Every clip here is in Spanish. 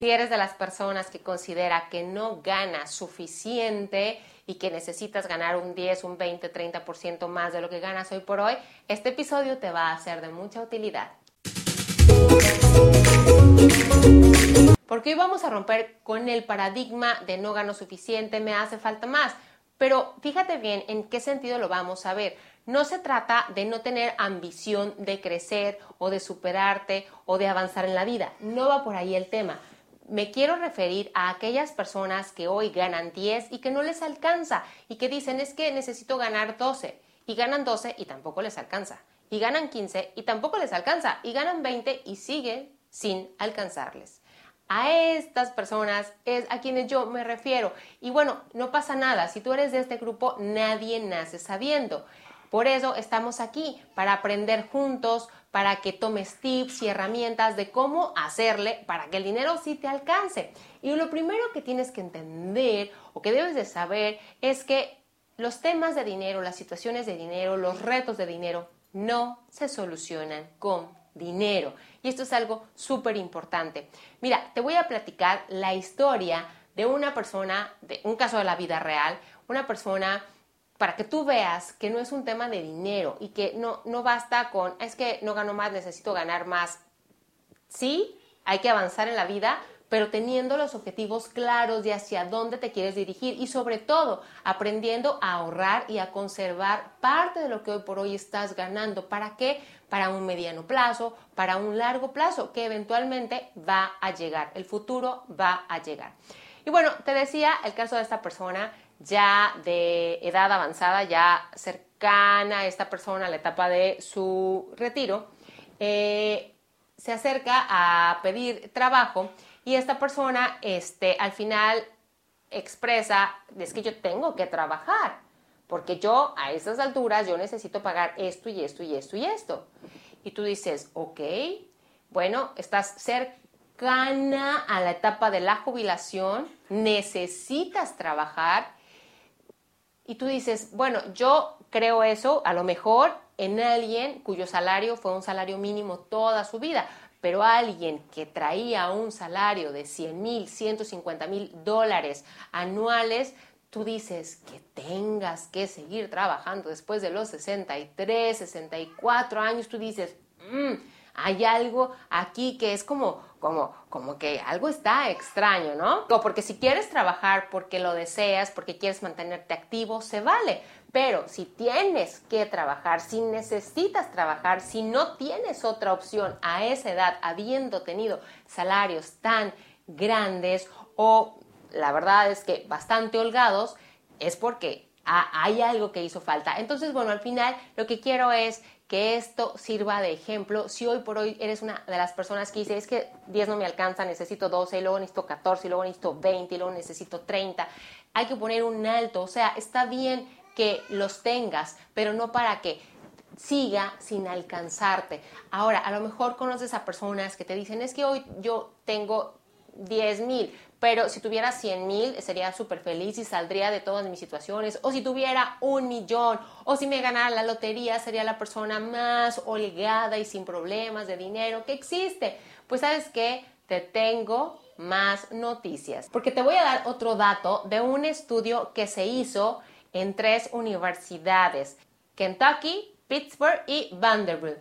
Si eres de las personas que considera que no gana suficiente y que necesitas ganar un 10, un 20, 30% más de lo que ganas hoy por hoy, este episodio te va a ser de mucha utilidad. Porque hoy vamos a romper con el paradigma de no gano suficiente, me hace falta más. Pero fíjate bien en qué sentido lo vamos a ver. No se trata de no tener ambición de crecer o de superarte o de avanzar en la vida. No va por ahí el tema me quiero referir a aquellas personas que hoy ganan 10 y que no les alcanza y que dicen es que necesito ganar 12 y ganan 12 y tampoco les alcanza y ganan 15 y tampoco les alcanza y ganan 20 y siguen sin alcanzarles. A estas personas es a quienes yo me refiero. Y bueno, no pasa nada, si tú eres de este grupo, nadie nace sabiendo. Por eso estamos aquí, para aprender juntos, para que tomes tips y herramientas de cómo hacerle para que el dinero sí te alcance. Y lo primero que tienes que entender o que debes de saber es que los temas de dinero, las situaciones de dinero, los retos de dinero no se solucionan con dinero. Y esto es algo súper importante. Mira, te voy a platicar la historia de una persona, de un caso de la vida real, una persona para que tú veas que no es un tema de dinero y que no, no basta con, es que no gano más, necesito ganar más. Sí, hay que avanzar en la vida, pero teniendo los objetivos claros de hacia dónde te quieres dirigir y sobre todo aprendiendo a ahorrar y a conservar parte de lo que hoy por hoy estás ganando. ¿Para qué? Para un mediano plazo, para un largo plazo, que eventualmente va a llegar. El futuro va a llegar. Y bueno, te decía el caso de esta persona ya de edad avanzada, ya cercana a esta persona a la etapa de su retiro, eh, se acerca a pedir trabajo y esta persona este, al final expresa, es que yo tengo que trabajar, porque yo a esas alturas yo necesito pagar esto y esto y esto y esto. Y tú dices, ok, bueno, estás cercana a la etapa de la jubilación, necesitas trabajar y tú dices, bueno, yo creo eso a lo mejor en alguien cuyo salario fue un salario mínimo toda su vida, pero alguien que traía un salario de 100 mil, 150 mil dólares anuales, tú dices que tengas que seguir trabajando después de los 63, 64 años, tú dices, mmm, hay algo aquí que es como, como, como que algo está extraño, ¿no? O porque si quieres trabajar porque lo deseas, porque quieres mantenerte activo, se vale. Pero si tienes que trabajar, si necesitas trabajar, si no tienes otra opción a esa edad, habiendo tenido salarios tan grandes o la verdad es que bastante holgados, es porque hay algo que hizo falta. Entonces, bueno, al final lo que quiero es que esto sirva de ejemplo. Si hoy por hoy eres una de las personas que dice, es que 10 no me alcanza, necesito 12, y luego necesito 14, y luego necesito 20, y luego necesito 30, hay que poner un alto. O sea, está bien que los tengas, pero no para que siga sin alcanzarte. Ahora, a lo mejor conoces a personas que te dicen, es que hoy yo tengo 10 mil, pero si tuviera 100 mil sería súper feliz y saldría de todas mis situaciones. O si tuviera un millón, o si me ganara la lotería, sería la persona más holgada y sin problemas de dinero que existe. Pues sabes qué, te tengo más noticias. Porque te voy a dar otro dato de un estudio que se hizo en tres universidades, Kentucky, Pittsburgh y Vanderbilt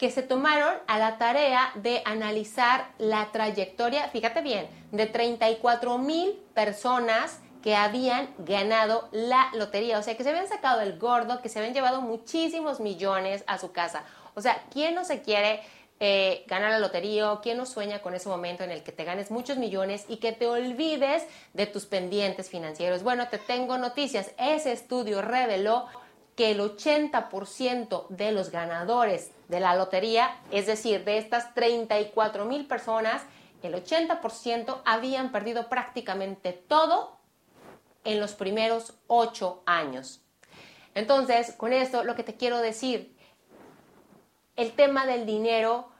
que se tomaron a la tarea de analizar la trayectoria, fíjate bien, de 34 mil personas que habían ganado la lotería, o sea, que se habían sacado el gordo, que se habían llevado muchísimos millones a su casa. O sea, ¿quién no se quiere eh, ganar la lotería quién no sueña con ese momento en el que te ganes muchos millones y que te olvides de tus pendientes financieros? Bueno, te tengo noticias. Ese estudio reveló que el 80% de los ganadores de la lotería, es decir, de estas 34 mil personas, el 80% habían perdido prácticamente todo en los primeros 8 años. Entonces, con esto lo que te quiero decir, el tema del dinero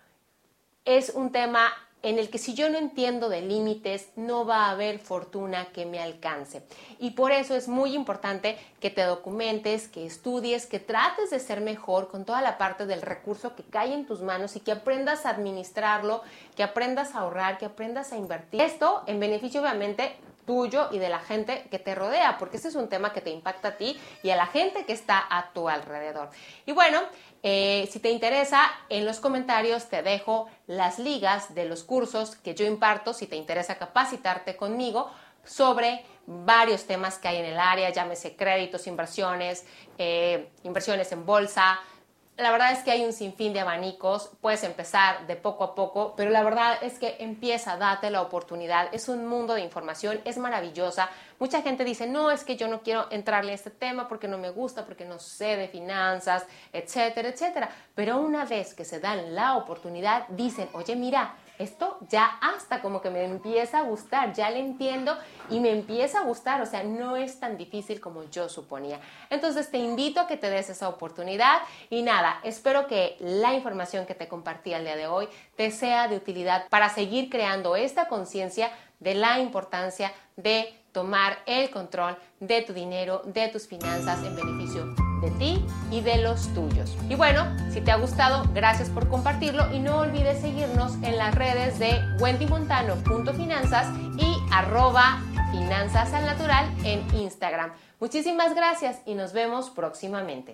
es un tema en el que si yo no entiendo de límites, no va a haber fortuna que me alcance. Y por eso es muy importante que te documentes, que estudies, que trates de ser mejor con toda la parte del recurso que cae en tus manos y que aprendas a administrarlo, que aprendas a ahorrar, que aprendas a invertir. Esto en beneficio obviamente tuyo y de la gente que te rodea, porque ese es un tema que te impacta a ti y a la gente que está a tu alrededor. Y bueno, eh, si te interesa, en los comentarios te dejo las ligas de los cursos que yo imparto, si te interesa capacitarte conmigo sobre varios temas que hay en el área, llámese créditos, inversiones, eh, inversiones en bolsa, la verdad es que hay un sinfín de abanicos, puedes empezar de poco a poco, pero la verdad es que empieza, date la oportunidad, es un mundo de información, es maravillosa. Mucha gente dice, no, es que yo no quiero entrarle a este tema porque no me gusta, porque no sé de finanzas, etcétera, etcétera. Pero una vez que se dan la oportunidad, dicen, oye, mira, esto ya hasta como que me empieza a gustar, ya le entiendo y me empieza a gustar, o sea, no es tan difícil como yo suponía. Entonces te invito a que te des esa oportunidad y nada, espero que la información que te compartí el día de hoy te sea de utilidad para seguir creando esta conciencia de la importancia de tomar el control de tu dinero, de tus finanzas en beneficio de ti y de los tuyos. Y bueno, si te ha gustado, gracias por compartirlo y no olvides seguirnos en las redes de wendymontano.finanzas y arroba finanzas al natural en Instagram. Muchísimas gracias y nos vemos próximamente.